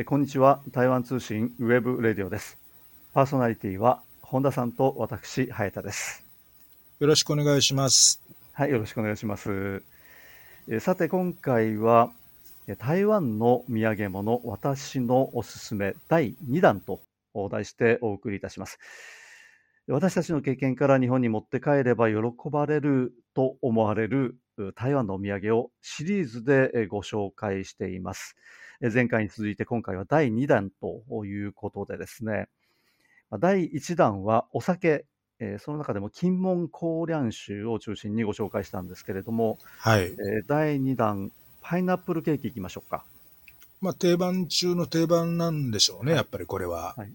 えこんにちは。台湾通信 web radio です。パーソナリティは本田さんと私早田です。よろしくお願いします。はいよろしくお願いします。えさて今回はえ台湾の土産物私のおすすめ第2弾と題してお送りいたします。私たちの経験から日本に持って帰れば喜ばれると思われる台湾のお土産をシリーズでご紹介しています。前回に続いて今回は第2弾ということでですね、第1弾はお酒、その中でも金門高粱酒を中心にご紹介したんですけれども、はい、第2弾、パイナップルケーキいきましょうか。まあ、定番中の定番なんでしょうね、やっぱりこれは。はい、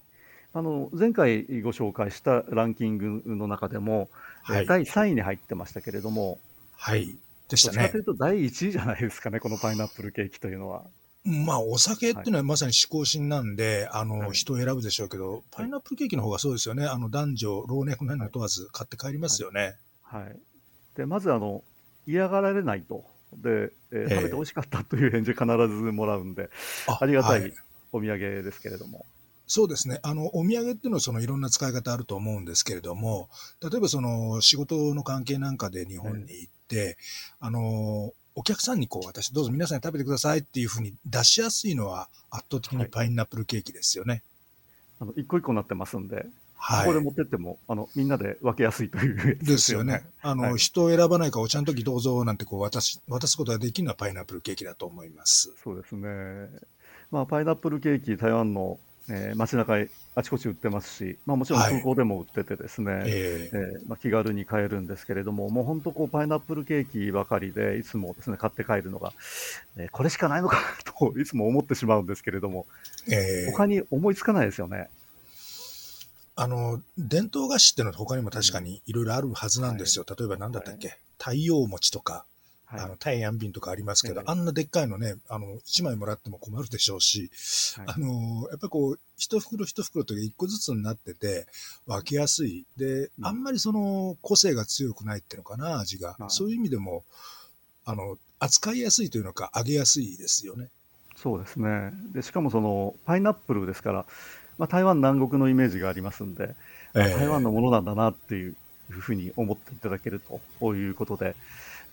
あの前回ご紹介したランキングの中でも、はい、第3位に入ってましたけれども、はい、でしたね。どちかというと第1位じゃないですかね、このパイナップルケーキというのは。まあ、お酒っていうのはまさに嗜好品なんで、はい、あの、人を選ぶでしょうけど、パイナップルケーキの方がそうですよね。あの、男女、老若男女問わず買って帰りますよね。はい。はい、で、まず、あの、嫌がられないと。で、えー、食べて美味しかったという返事必ずもらうんで、あありがたいお土産ですけれども。はいそうですね。あの、お土産っていうのはそのいろんな使い方あると思うんですけれども、例えばその仕事の関係なんかで日本に行って、あの、お客さんにこう、私どうぞ皆さん食べてくださいっていうふうに出しやすいのは圧倒的にパイナップルケーキですよね。はい、あの、一個一個になってますんで、はい、ここで持ってっても、あの、みんなで分けやすいという、ね、ですよね。あの、はい、人を選ばないかお茶の時どうぞなんてこう渡し、渡すことができるのはパイナップルケーキだと思います。そうですね。まあ、パイナップルケーキ、台湾のえー、街中あちこち売ってますし、まあ、もちろん空港でも売っててですね、はい、えー、えー、まあ、気軽に買えるんですけれども、もう本当こうパイナップルケーキばかりでいつもですね買って帰るのが、えー、これしかないのかと いつも思ってしまうんですけれども、えー、他に思いつかないですよね。あの伝統菓子っていうのは他にも確かにいろいろあるはずなんですよ、はい、例えば何だったっけ、はい、太陽餅とか、はい、あの、タイヤン瓶とかありますけど、あんなでっかいのね、あの、1枚もらっても困るでしょうし、はい、あの、やっぱりこう、一袋一袋というか一個ずつになってて、分けやすい。で、あんまりその、個性が強くないっていうのかな、味が。そういう意味でも、あの、扱いやすいというのか、揚げやすいですよね。そうですね。で、しかもその、パイナップルですから、まあ、台湾南国のイメージがありますんで、えー、台湾のものなんだなっていうふうに思っていただけるということで、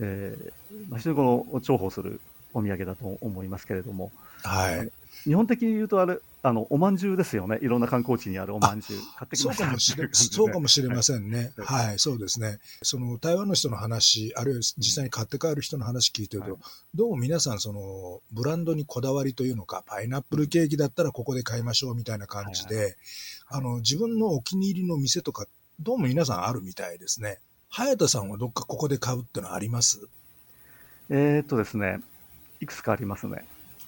えーまあ、非常にこの重宝するお土産だと思いますけれども、はい、日本的に言うとあれあのおまんじゅうですよね、いろんな観光地にあるおまんじゅう、買ってきました。そうかもしれそうかもしれませんね、はい、はい、そうですね、その台湾の人の話、あるいは実際に買って帰る人の話聞いてると、はい、どうも皆さん、そのブランドにこだわりというのか、パイナップルケーキだったらここで買いましょうみたいな感じで、はい。はい、あの自分のお気に入りの店とか、どうも皆さんあるみたいですね。早田さんはどっかここで買うってのはあります？えー、っとですね、いくつかありますね。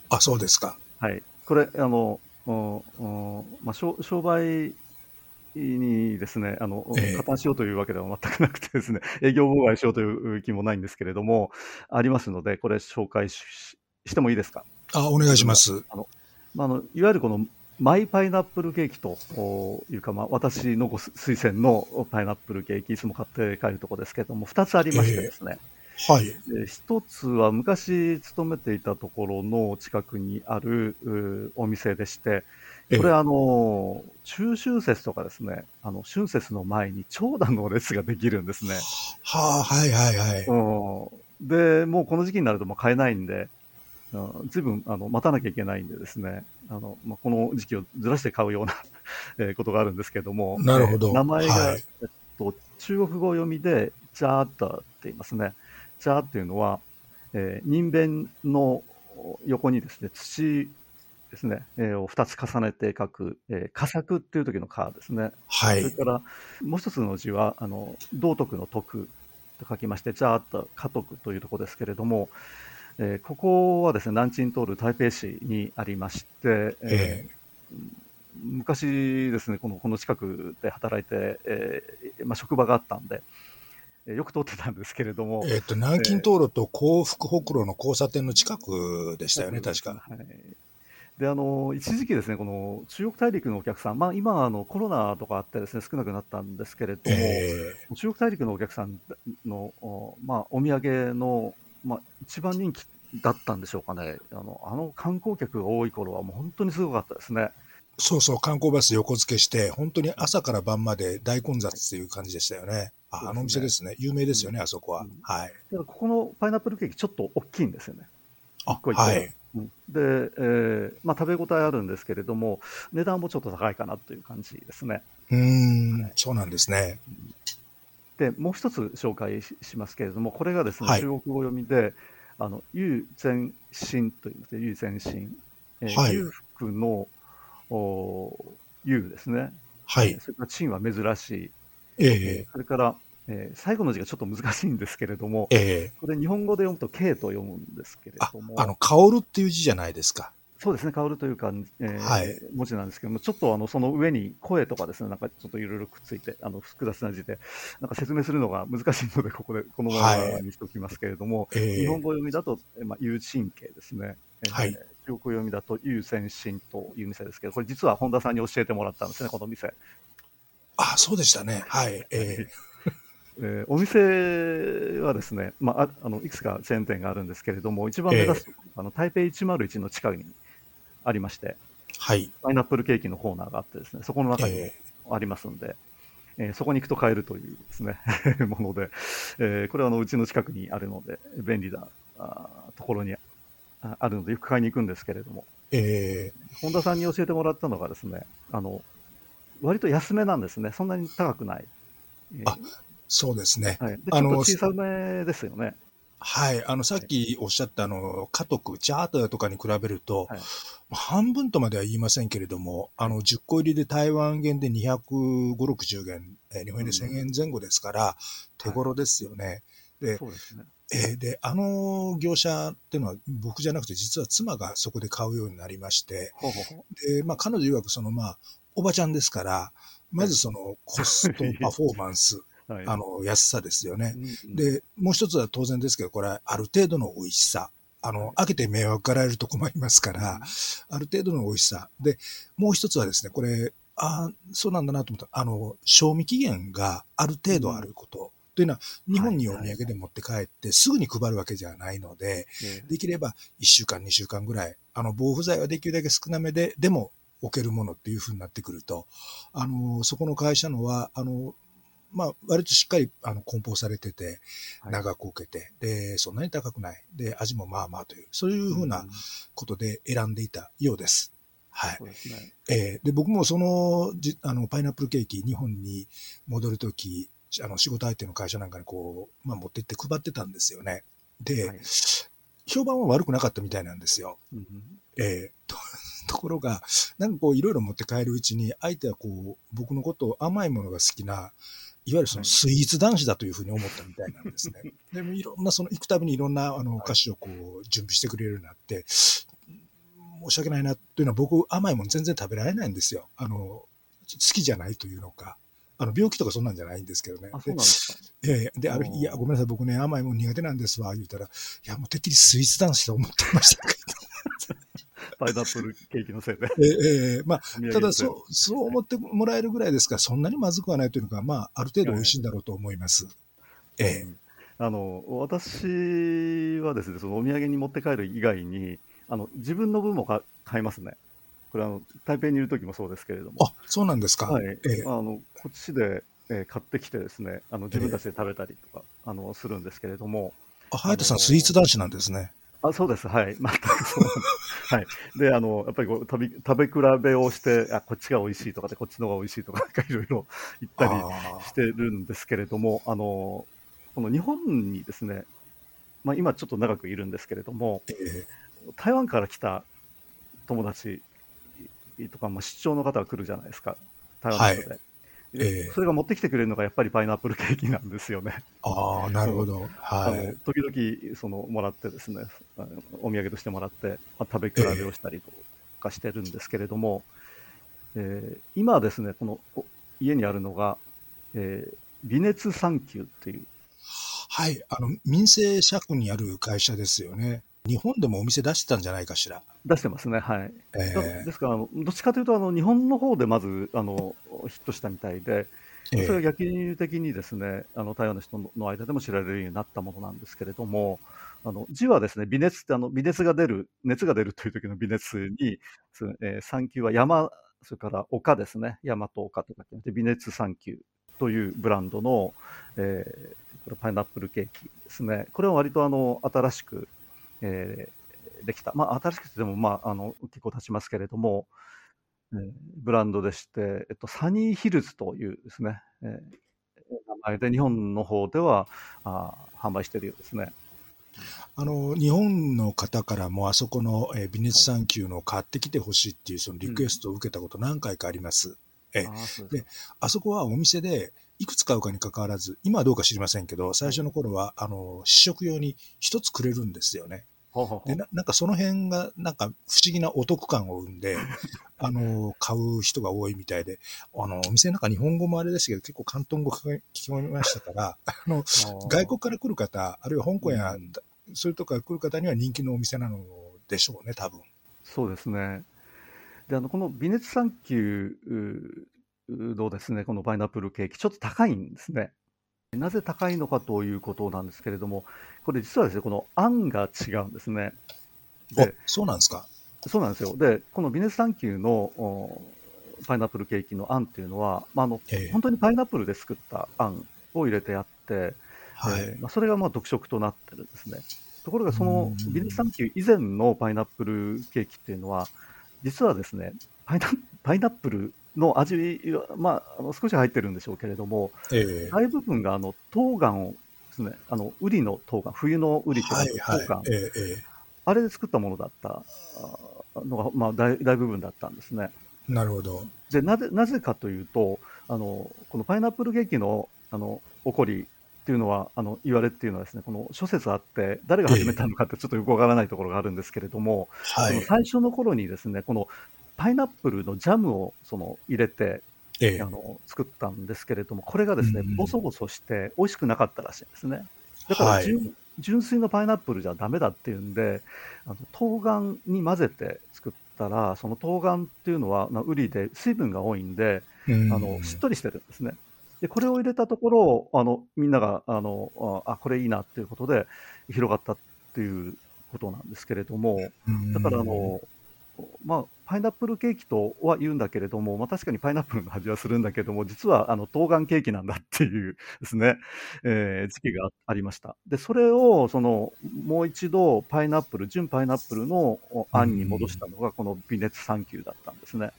あ、そうですか。はい。これ、あの、おおまあ、商商売にですね、あの、加担しようというわけでは全くなくてですね、営業妨害しようという気もないんですけれども、ありますので、これ紹介ししてもいいですか？あ、お願いします。あの、まあ、あのいわゆるこのマイパイナップルケーキというか、まあ、私のご推薦のパイナップルケーキ、いつも買って帰るところですけれども、2つありましてですね、えー、はい、1つは昔勤めていたところの近くにあるお店でして、これ、あの、中秋節とかですね、あの、春節の前に長蛇の列ができるんですね。はあ、はいはいはい。うん、で、もうこの時期になるともう買えないんで、ずいぶんあの待たなきゃいけないんでですね、あのまあ、この時期をずらして買うような えことがあるんですけれども、なるほど、名前が、はい、えっと、中国語読みで、ジャータって言いますね。ジャーっていうのは、えー、人弁の横にですね、土ですね、えー、を2つ重ねて書く、えー、佳作っていう時のカですね。はい。それから、もう一つの字は、あの、道徳の徳と書きまして、ジャータ、家徳というところですけれども、えー、ここはですね、南京通る台北市にありまして、えー、昔ですね、このこの近くで働いて、えーまあ、職場があったんで、よく通ってたんですけれども。えっ、と、南京通路と幸福北路の交差点の近くでしたよね、確か。はい。で、あの、一時期ですね、この中国大陸のお客さん、まあ今、あの、コロナとかあってですね、少なくなったんですけれども、えー、中国大陸のお客さんの、まあ、お土産のまあ、一番人気だったんでしょうかね。あの、あの観光客が多い頃はもう本当にすごかったですね。そうそう、観光バス横付けして、本当に朝から晩まで大混雑っていう感じでしたよね。あ、あのお店ですね。有名ですよね、あそこは。はい。ここのパイナップルケーキちょっと大きいんですよね。あ、はい。で、えーまあ、食べ応えあるんですけれども、値段もちょっと高いかなという感じですね。うん、はい、そうなんですね。で、もう一つ紹介しますけれども、これがですね、はい、中国語読みで、あの、有前進と言いますね、有前進。えー、はい、裕福のお裕ですね。はい。それから陳は珍しい。ええー、それから、えー、最後の字がちょっと難しいんですけれども、えー、これ日本語で読むと K と読むんですけれども。あの、薫っていう字じゃないですか。そうですね、薫というか、えー、はい、文字なんですけども、ちょっとあのその上に声とかですね、なんかちょっといろいろくっついて、あの複雑な字で、なんか説明するのが難しいので、ここでこのままにしておきますけれども、はい、日本語読みだと、まあ、有神経ですね。えー、はい中国読みだと、有先進という店ですけど、これ実は本田さんに教えてもらったんですね、この店。あ、そうでしたね。はい。えーえー、お店はですね、まあ、あのいくつかチェーン店があるんですけれども、一番目指す、えー、あの台北101の近くにありまして、はい、パイナップルケーキのコーナーがあってですね、そこの中にありますんで、えー、えー、そこに行くと買えるというですね もので、えー、これはあのうちの近くにあるので、便利なあところにあるので、よく買いに行くんですけれども、えー、本田さんに教えてもらったのがですね、あの割と安めなんですね、そんなに高くない。えー、あそうですね。はい、でちょっと小さめですよね。はい。あの、さっきおっしゃったあの、家督、チャーターとかに比べると、はい、半分とまでは言いませんけれども、あの、10個入りで台湾元で250、60元、えー、日本円で1000円前後ですから、手頃ですよね。で、そうですね。えー、で、あの業者っていうのは僕じゃなくて実は妻がそこで買うようになりまして、ほうほうほうで、まあ彼女曰くそのまあ、おばちゃんですから、まずそのコスト パフォーマンス、はい、あの、安さですよね、うんうん。で、もう一つは当然ですけど、これはある程度の美味しさ。あの、開けて迷惑がられると困りますから、ある程度の美味しさ。で、もう一つはですね、これ、ああ、そうなんだなと思ったら、あの、賞味期限がある程度あること。うんというのは、日本にお土産で持って帰って、すぐに配るわけじゃないので、できれば1週間、2週間ぐらい、あの、防腐剤はできるだけ少なめで、でも置けるものっていうふうになってくると、あの、そこの会社のは、あの、まあ、割としっかり、あの、梱包されてて、長く置けて、で、そんなに高くない。で、味もまあまあという、そういうふうなことで選んでいたようです。はい。ね、えー、で、僕もその、じあの、パイナップルケーキ、日本に戻るとき、あの仕事相手の会社なんかにこう、まあ、持ってって配ってたんですよね。で、はい、評判は悪くなかったみたいなんですよ。うん、えー、と ところが、なんかこういろいろ持って帰るうちに、相手はこう、僕のことを甘いものが好きな、いわゆるそのスイーツ男子だというふうに思ったみたいなんですね。でもいろんな、その行くたびにいろんなあのお菓子をこう準備してくれるようになって、申し訳ないなというのは僕甘いもの全然食べられないんですよ。あの、好きじゃないというのか。あの、病気とかそんなんじゃないんですけどね。あ、そうなんですかええで、ある日、いや、ごめんなさい、僕ね、甘いもん苦手なんですわ、言うたら、いや、もうてっきりスイーツ男子と思ってましたけど。パイナップルケーキのせいで。ええまあ、ただ、そう、そう思ってもらえるぐらいですから、そんなにまずくはないというのが、まあ、ある程度美味しいんだろうと思います。ええあの、私はですね、そのお土産に持って帰る以外に、あの、自分の分も買いますね。これあの、台北にいる時もそうですけれども。あ、そうなんですか。はい。ええ、あの、こっちで、えー、買ってきてですね、あの、自分たちで食べたりとか、え、あの、するんですけれども。あ、隼人さん、スイーツ男子なんですね。あ、そうです。はい。全くそうはい。で、あの、やっぱりこう食べ、食べ比べをして、あ、こっちが美味しいとかで、こっちの方が美味しいとか、なんかいろいろ言ったりしてるんですけれども、あの、この日本にですね、まあ今ちょっと長くいるんですけれども、えー、台湾から来た友達とか、まあ、出張の方が来るじゃないですか、台湾ので。はいえー、それが持ってきてくれるのがやっぱりパイナップルケーキなんですよね。ああ、なるほど。はい。時々、その、もらってですね、お土産としてもらって、まあ、食べ比べをしたりとかしてるんですけれども、えー、今ですね、この家にあるのが、えー、微熱産休っていう。はい、あの、民生社区にある会社ですよね。日本でもお店出してたんじゃないかしら。出してますね、はい。えー、ですから、どっちかというと、あの日本の方でまずあのヒットしたみたいで、それが逆輸的にですね、あの台湾の人の間でも知られるようになったものなんですけれども、あの字はですね、微熱ってあの微熱が出る、熱が出るという時の微熱に、えー、産休は山、それから丘ですね、山と丘とかって微熱産休というブランドの、えー、パイナップルケーキですね。これは割とあの新しく、えー、できた、まあ、新しくても、まあ、あの結構経ちますけれども、えー、ブランドでして、えっと、サニーヒルズというですね、えー、名前で日本の方ではあ販売しているようですね。あの日本の方からもあそこの、えー、微熱産休の買ってきてほしいっていうそのリクエストを受けたこと何回かあります。うん、えであそこはお店でいくつ買うかにかかわらず、今はどうか知りませんけど、最初の頃は、あの、試食用に一つくれるんですよね。でななんかその辺がなんか不思議なお得感を生んで、あの、買う人が多いみたいで、あの、お店の中日本語もあれですけ？ど、結構広東語聞き込みましたから、あの、外国から来る方、あるいは香港や、うん、そういうとこから来る方には人気のお店なのでしょうね、多分。そうですね。で、あの、この微熱産休のですね、このパイナップルケーキ、ちょっと高いんですね。なぜ高いのかということなんですけれども、これ実はですね、このあんが違うんですね。でそうなんですか？そうなんですよ。で、このビネスサンキューのパイナップルケーキのあんっていうのは、まあ、あの、えー、本当にパイナップルで作ったあんを入れてあって、はいえー、まあ、それがまあ特色となってるんですね。ところが、そのビネスサンキュー以前のパイナップルケーキっていうのは、実はですね、パイナパイナップルの味は、まあ、あの少し入ってるんでしょうけれども、えー、大部分があの冬瓜をですね、あのウリの冬瓜、冬のウリという冬瓜、えー、あれで作ったものだったのが、まあ大、大部分だったんですね。なるほど。でなぜなぜかというと、あのこのパイナップルケーキのあの起こりっていうのは、あの言われっていうのはですね、この諸説あって、誰が始めたのかってちょっとよくわからないところがあるんですけれども、えー、最初の頃にですね、このパイナップルのジャムをその入れて、ええ、あの作ったんですけれども、これがですね、ボソボソして美味しくなかったらしいんですね。だから、はい、純粋なパイナップルじゃダメだっていうんで、あの冬瓜に混ぜて作ったら、その冬瓜っていうのは、ウリで水分が多いんで、あのしっとりしてるんですね。で、これを入れたところ、あのみんながあのあ、これいいなっていうことで広がったっていうことなんですけれども、だからあの、まあ、パイナップルケーキとは言うんだけれども、まあ、確かにパイナップルの味はするんだけども、実はあの冬瓜ケーキなんだっていうですね、えー、時期がありました。で、それをそのもう一度パイナップル、純パイナップルのあんに戻したのが、この微熱3級だったんですね。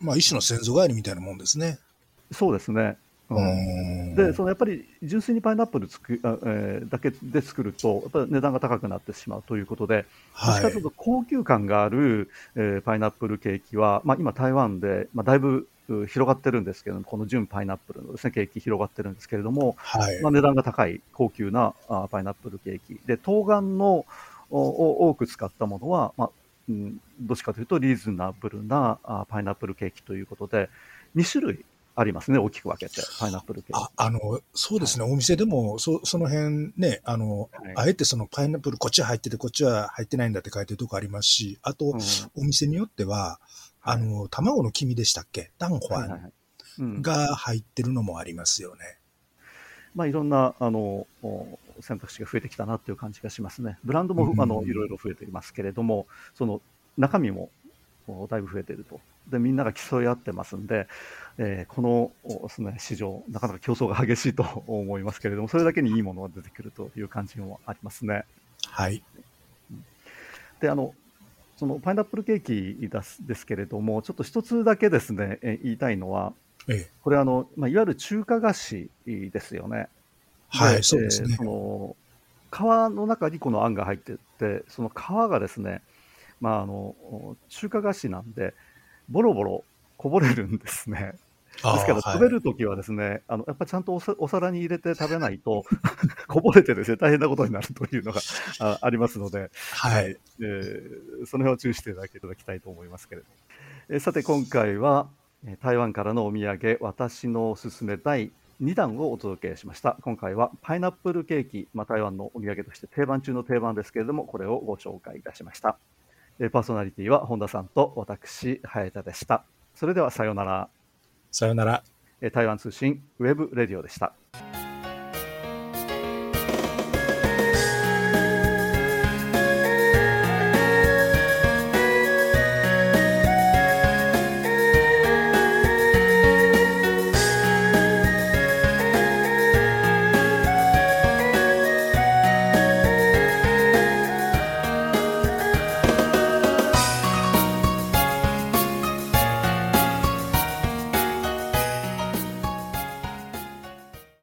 まあ、一種の先祖返りみたいなもんですね。そうですね。うん、でそのやっぱり純粋にパイナップルつく、えー、だけで作るとやっぱり値段が高くなってしまうということで、はい、しかというと高級感がある、えー、パイナップルケーキは、まあ、今台湾で、まあ、だいぶ広がってるんですけどもこの純パイナップルのです、ね、ケーキ広がってるんですけれども、はい、まあ、値段が高い高級なあパイナップルケーキ。で冬瓜のを多く使ったものは、まあうん、どっちかというとリーズナブルなあパイナップルケーキということで2種類ありますね、大きく分けて、パイナップル系。ああの、そうですね、はい、お店でも、そその辺ね、あの、はい、あえてそのパイナップル、こっちは入ってて、こっちは入ってないんだって書いてるとこありますし、あと、うん、お店によっては、あの、卵の黄身でしたっけ？ダンホアンが入ってるのもありますよね。まあ、いろんな、あの、選択肢が増えてきたなっていう感じがしますね。ブランドも、うん、あのいろいろ増えていますけれども、その中身もだいぶ増えていると。で、みんなが競い合ってますんで、えー、このですね、市場、なかなか競争が激しいと思いますけれども、それだけにいいものが出てくるという感じもありますね。はい。で、あの、そのパイナップルケーキですですけれども、ちょっと一つだけですね、え言いたいのは、ええ、これあの、まあ、いわゆる中華菓子ですよね。はい、そうですね。その皮の中にこのあんが入ってて、その皮がですね、まあ、あの中華菓子なんで、ボロボロこぼれるんですね。ですから、食べるときはですね、はい、あの、やっぱりちゃんとお皿に入れて食べないと、こぼれてですね、大変なことになるというのがあありますので、はい。えー、その辺を注意していただきたいと思いますけれども。えー、さて、今回は、台湾からのお土産、私のおすすめ第2弾をお届けしました。今回はパイナップルケーキ、まあ、台湾のお土産として定番中の定番ですけれども、これをご紹介いたしました。パーソナリティは本田さんと私、早田でした。それではさようなら。さようなら。台湾通信ウェブレディオでした。